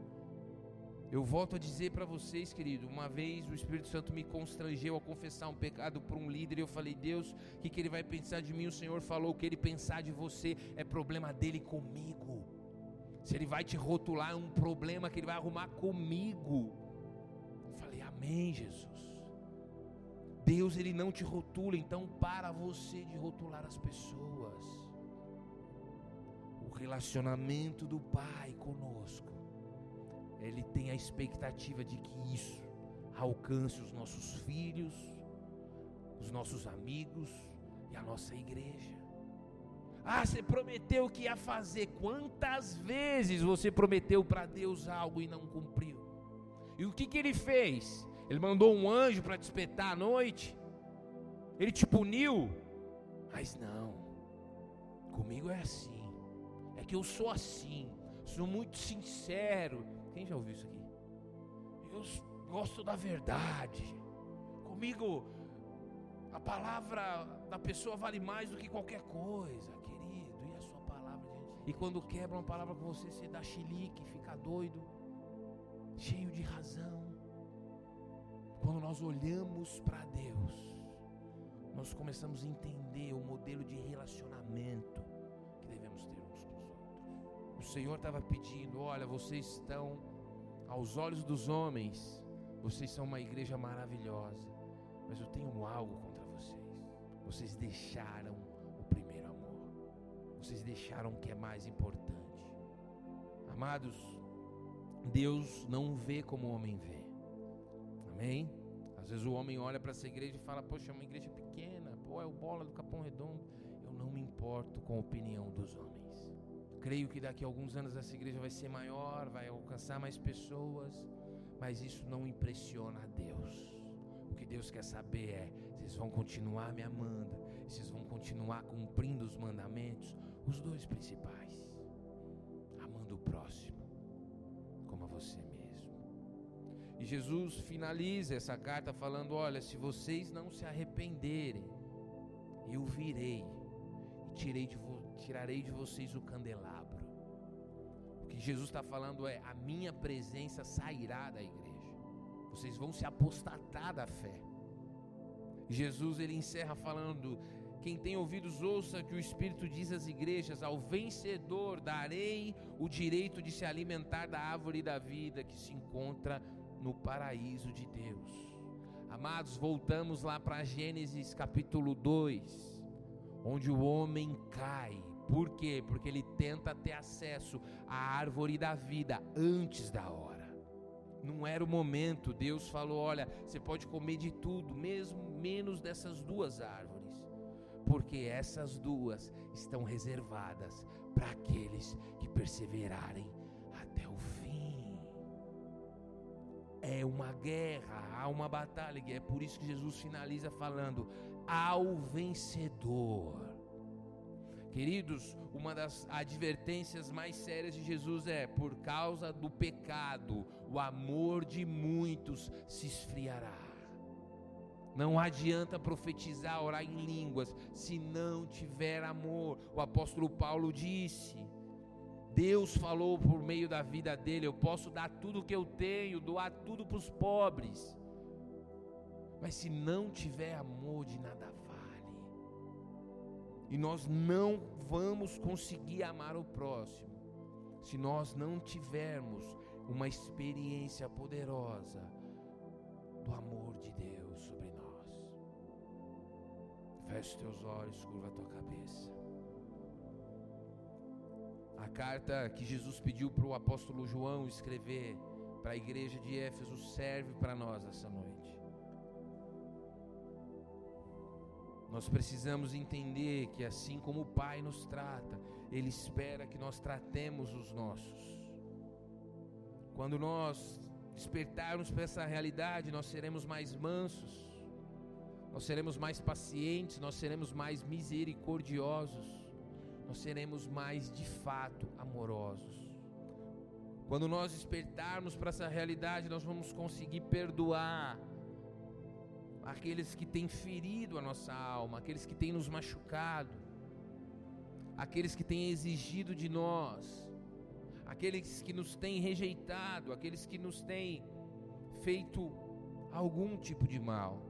Eu volto a dizer para vocês, querido, uma vez o Espírito Santo me constrangeu a confessar um pecado para um líder e eu falei: "Deus, o que, que ele vai pensar de mim?" O Senhor falou: "O que ele pensar de você é problema dele comigo. Se ele vai te rotular é um problema que ele vai arrumar comigo." Eu falei: "Amém, Jesus." Deus ele não te rotula, então para você de rotular as pessoas. O relacionamento do Pai conosco ele tem a expectativa de que isso alcance os nossos filhos, os nossos amigos e a nossa igreja. Ah, você prometeu que ia fazer. Quantas vezes você prometeu para Deus algo e não cumpriu? E o que, que ele fez? Ele mandou um anjo para te espetar à noite? Ele te puniu? Mas não, comigo é assim. É que eu sou assim, sou muito sincero, quem já ouviu isso aqui? Eu gosto da verdade. Comigo, a palavra da pessoa vale mais do que qualquer coisa, querido. E a sua palavra, gente? E quando quebra uma palavra com você, você dá chilique, fica doido, cheio de razão. Quando nós olhamos para Deus, nós começamos a entender o modelo de relacionamento o Senhor estava pedindo: olha, vocês estão, aos olhos dos homens, vocês são uma igreja maravilhosa, mas eu tenho algo contra vocês. Vocês deixaram o primeiro amor, vocês deixaram o que é mais importante. Amados, Deus não vê como o homem vê, amém? Às vezes o homem olha para essa igreja e fala: Poxa, é uma igreja pequena, pô, é o bola do Capão Redondo. Eu não me importo com a opinião dos homens. Creio que daqui a alguns anos essa igreja vai ser maior, vai alcançar mais pessoas, mas isso não impressiona a Deus. O que Deus quer saber é: vocês vão continuar me amando, vocês vão continuar cumprindo os mandamentos, os dois principais, amando o próximo como a você mesmo. E Jesus finaliza essa carta falando: olha, se vocês não se arrependerem, eu virei e tirei de tirarei de vocês o candelabro. O que Jesus está falando é: a minha presença sairá da igreja. Vocês vão se apostatar da fé. Jesus ele encerra falando: quem tem ouvidos, ouça que o Espírito diz às igrejas: ao vencedor darei o direito de se alimentar da árvore da vida que se encontra no paraíso de Deus. Amados, voltamos lá para Gênesis capítulo 2, onde o homem cai por quê? Porque ele tenta ter acesso à árvore da vida antes da hora. Não era o momento. Deus falou: olha, você pode comer de tudo, mesmo menos dessas duas árvores, porque essas duas estão reservadas para aqueles que perseverarem até o fim. é uma guerra, há uma batalha, é por isso que Jesus finaliza falando: ao vencedor. Queridos, uma das advertências mais sérias de Jesus é: por causa do pecado, o amor de muitos se esfriará. Não adianta profetizar, orar em línguas, se não tiver amor. O apóstolo Paulo disse: Deus falou por meio da vida dele: Eu posso dar tudo que eu tenho, doar tudo para os pobres. Mas se não tiver amor, de nada vale. E nós não vamos conseguir amar o próximo se nós não tivermos uma experiência poderosa do amor de Deus sobre nós. Feche teus olhos, curva a tua cabeça. A carta que Jesus pediu para o apóstolo João escrever para a igreja de Éfeso serve para nós essa noite. Nós precisamos entender que assim como o Pai nos trata, Ele espera que nós tratemos os nossos. Quando nós despertarmos para essa realidade, nós seremos mais mansos, nós seremos mais pacientes, nós seremos mais misericordiosos nós seremos mais de fato amorosos. Quando nós despertarmos para essa realidade, nós vamos conseguir perdoar aqueles que têm ferido a nossa alma, aqueles que têm nos machucado, aqueles que têm exigido de nós, aqueles que nos têm rejeitado, aqueles que nos têm feito algum tipo de mal.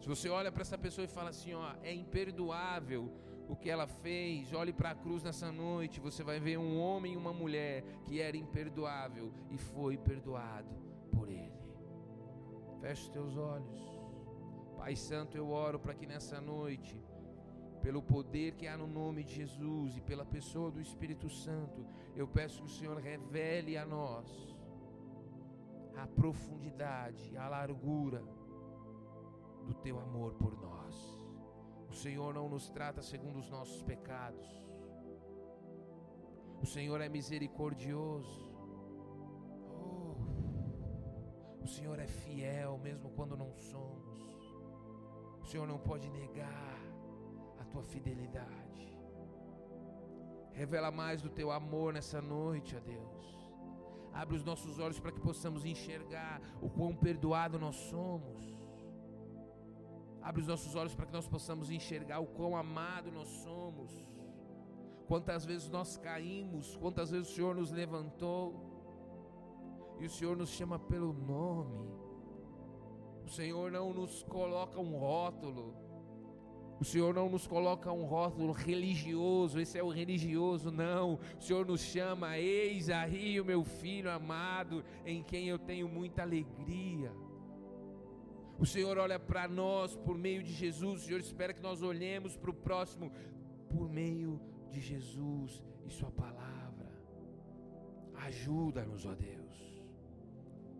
Se você olha para essa pessoa e fala assim, ó, é imperdoável o que ela fez. Olhe para a cruz nessa noite, você vai ver um homem e uma mulher que era imperdoável e foi perdoado por ele. Feche os teus olhos. Pai Santo, eu oro para que nessa noite, pelo poder que há no nome de Jesus e pela pessoa do Espírito Santo, eu peço que o Senhor revele a nós a profundidade, a largura do teu amor por nós. O Senhor não nos trata segundo os nossos pecados. O Senhor é misericordioso. Oh, o Senhor é fiel mesmo quando não somos. O Senhor não pode negar a tua fidelidade. Revela mais do teu amor nessa noite, ó Deus. Abre os nossos olhos para que possamos enxergar o quão perdoado nós somos Abre os nossos olhos para que nós possamos enxergar o quão amado nós somos. Quantas vezes nós caímos, quantas vezes o Senhor nos levantou. E o Senhor nos chama pelo nome. O Senhor não nos coloca um rótulo. O Senhor não nos coloca um rótulo religioso, esse é o religioso, não. O Senhor nos chama, eis aí o meu filho amado, em quem eu tenho muita alegria. O Senhor olha para nós por meio de Jesus. O Senhor espera que nós olhemos para o próximo por meio de Jesus e Sua palavra. Ajuda-nos, ó Deus.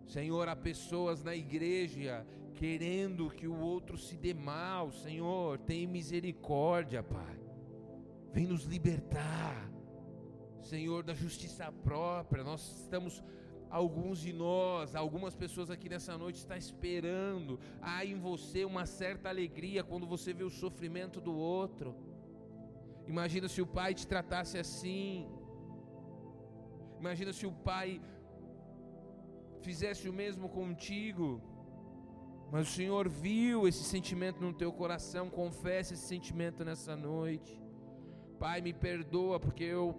Senhor, há pessoas na igreja querendo que o outro se dê mal. Senhor, tem misericórdia, Pai. Vem nos libertar. Senhor, da justiça própria. Nós estamos alguns de nós, algumas pessoas aqui nessa noite está esperando. Há em você uma certa alegria quando você vê o sofrimento do outro. Imagina se o pai te tratasse assim. Imagina se o pai fizesse o mesmo contigo. Mas o Senhor viu esse sentimento no teu coração, confessa esse sentimento nessa noite. Pai, me perdoa porque eu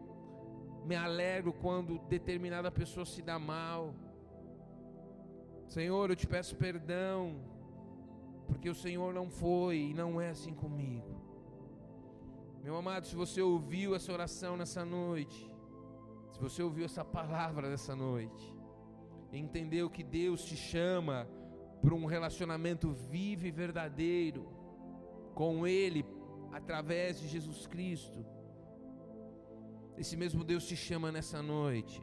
me alegro quando determinada pessoa se dá mal. Senhor, eu te peço perdão, porque o Senhor não foi e não é assim comigo. Meu amado, se você ouviu essa oração nessa noite, se você ouviu essa palavra nessa noite, entendeu que Deus te chama para um relacionamento vivo e verdadeiro com Ele através de Jesus Cristo esse mesmo Deus te chama nessa noite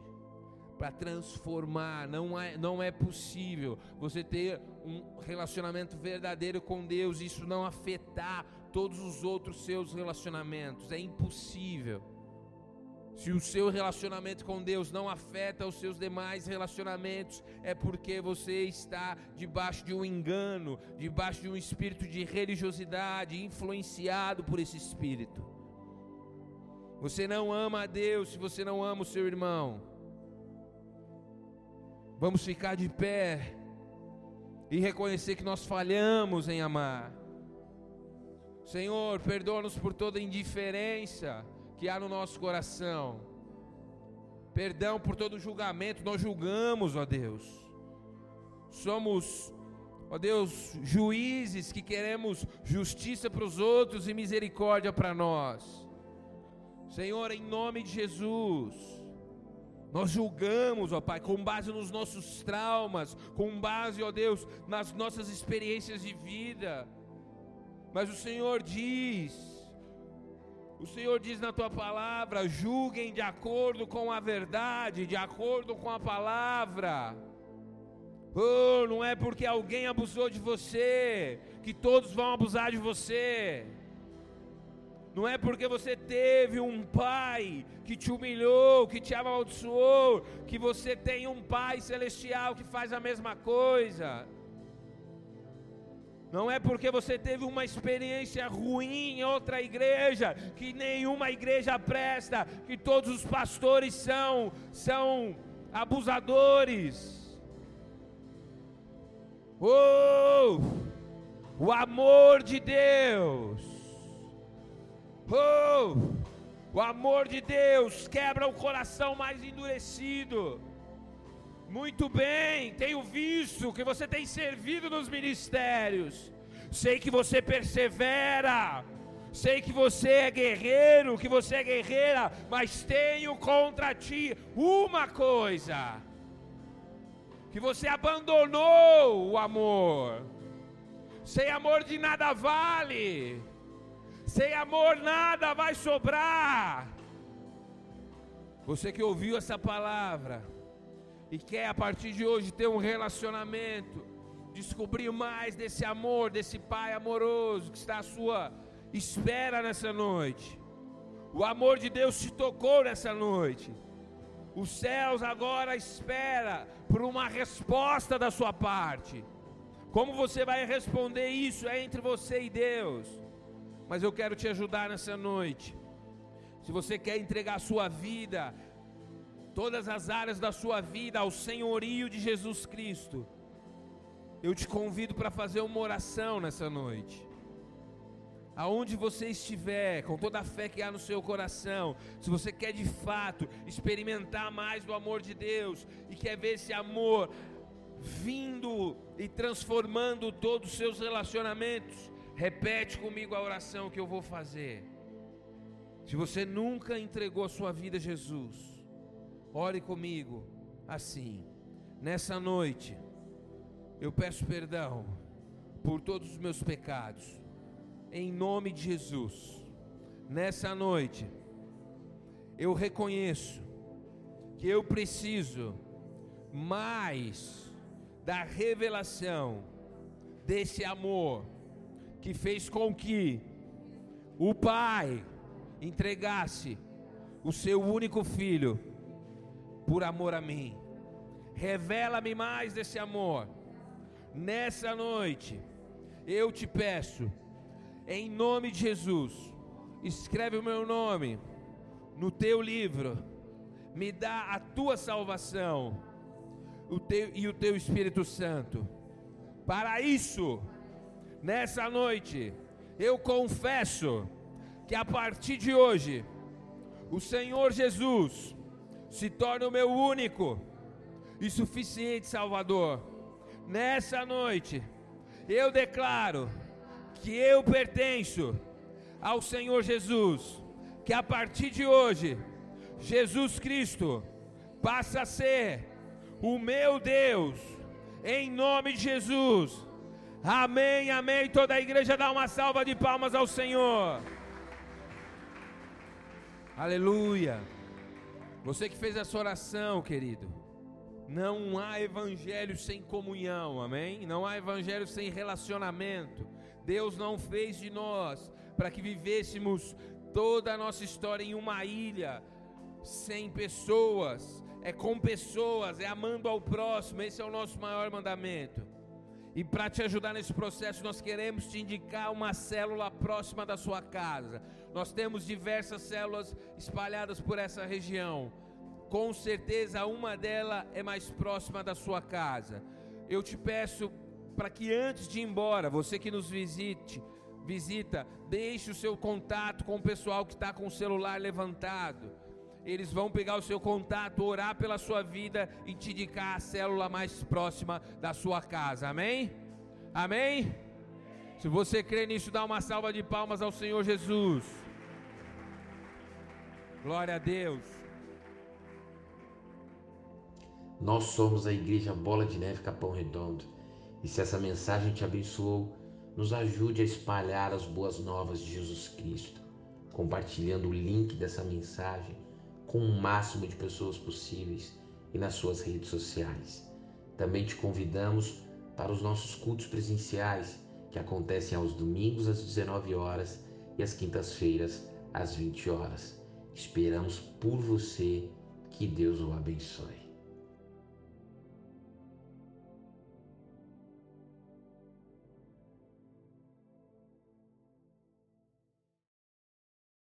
para transformar. Não é, não é possível você ter um relacionamento verdadeiro com Deus e isso não afetar todos os outros seus relacionamentos. É impossível. Se o seu relacionamento com Deus não afeta os seus demais relacionamentos, é porque você está debaixo de um engano, debaixo de um espírito de religiosidade, influenciado por esse espírito. Você não ama a Deus se você não ama o seu irmão. Vamos ficar de pé e reconhecer que nós falhamos em amar. Senhor, perdoa-nos por toda indiferença que há no nosso coração. Perdão por todo julgamento, nós julgamos, ó Deus. Somos, ó Deus, juízes que queremos justiça para os outros e misericórdia para nós. Senhor, em nome de Jesus, nós julgamos, ó Pai, com base nos nossos traumas, com base, ó Deus, nas nossas experiências de vida. Mas o Senhor diz, o Senhor diz na tua palavra: julguem de acordo com a verdade, de acordo com a palavra. Oh, não é porque alguém abusou de você que todos vão abusar de você. Não é porque você teve um pai que te humilhou, que te amaldiçoou, que você tem um pai celestial que faz a mesma coisa. Não é porque você teve uma experiência ruim em outra igreja, que nenhuma igreja presta, que todos os pastores são são abusadores. Oh! O amor de Deus. Oh! O amor de Deus quebra o coração mais endurecido. Muito bem, tenho visto que você tem servido nos ministérios. Sei que você persevera. Sei que você é guerreiro, que você é guerreira, mas tenho contra ti uma coisa: que você abandonou o amor. Sem amor de nada vale. Sem amor nada vai sobrar. Você que ouviu essa palavra, e quer a partir de hoje ter um relacionamento, descobrir mais desse amor, desse Pai amoroso que está à sua espera nessa noite. O amor de Deus te tocou nessa noite. Os céus agora espera por uma resposta da sua parte. Como você vai responder isso é entre você e Deus. Mas eu quero te ajudar nessa noite. Se você quer entregar a sua vida todas as áreas da sua vida ao senhorio de Jesus Cristo, eu te convido para fazer uma oração nessa noite. Aonde você estiver, com toda a fé que há no seu coração, se você quer de fato experimentar mais do amor de Deus e quer ver esse amor vindo e transformando todos os seus relacionamentos, repete comigo a oração que eu vou fazer. Se você nunca entregou a sua vida a Jesus, Ore comigo assim. Nessa noite, eu peço perdão por todos os meus pecados, em nome de Jesus. Nessa noite, eu reconheço que eu preciso mais da revelação desse amor que fez com que o Pai entregasse o seu único filho por amor a mim. Revela-me mais desse amor. Nessa noite, eu te peço, em nome de Jesus, escreve o meu nome no teu livro, me dá a tua salvação o teu, e o teu Espírito Santo. Para isso, nessa noite, eu confesso que a partir de hoje, o Senhor Jesus se torna o meu único e suficiente Salvador. Nessa noite, eu declaro que eu pertenço ao Senhor Jesus, que a partir de hoje, Jesus Cristo passa a ser o meu Deus, em nome de Jesus. Amém, amém. Toda a igreja dá uma salva de palmas ao Senhor. Aleluia. Você que fez essa oração, querido. Não há evangelho sem comunhão, amém? Não há evangelho sem relacionamento. Deus não fez de nós para que vivêssemos toda a nossa história em uma ilha, sem pessoas, é com pessoas, é amando ao próximo. Esse é o nosso maior mandamento. E para te ajudar nesse processo, nós queremos te indicar uma célula próxima da sua casa. Nós temos diversas células espalhadas por essa região. Com certeza, uma delas é mais próxima da sua casa. Eu te peço para que antes de ir embora, você que nos visite, visita, deixe o seu contato com o pessoal que está com o celular levantado. Eles vão pegar o seu contato, orar pela sua vida e te indicar a célula mais próxima da sua casa. Amém? Amém? Se você crê nisso, dá uma salva de palmas ao Senhor Jesus. Glória a Deus. Nós somos a Igreja Bola de Neve Capão Redondo. E se essa mensagem te abençoou, nos ajude a espalhar as boas novas de Jesus Cristo, compartilhando o link dessa mensagem com o máximo de pessoas possíveis e nas suas redes sociais. Também te convidamos para os nossos cultos presenciais, que acontecem aos domingos às 19 horas e às quintas-feiras às 20 horas. Esperamos por você. Que Deus o abençoe.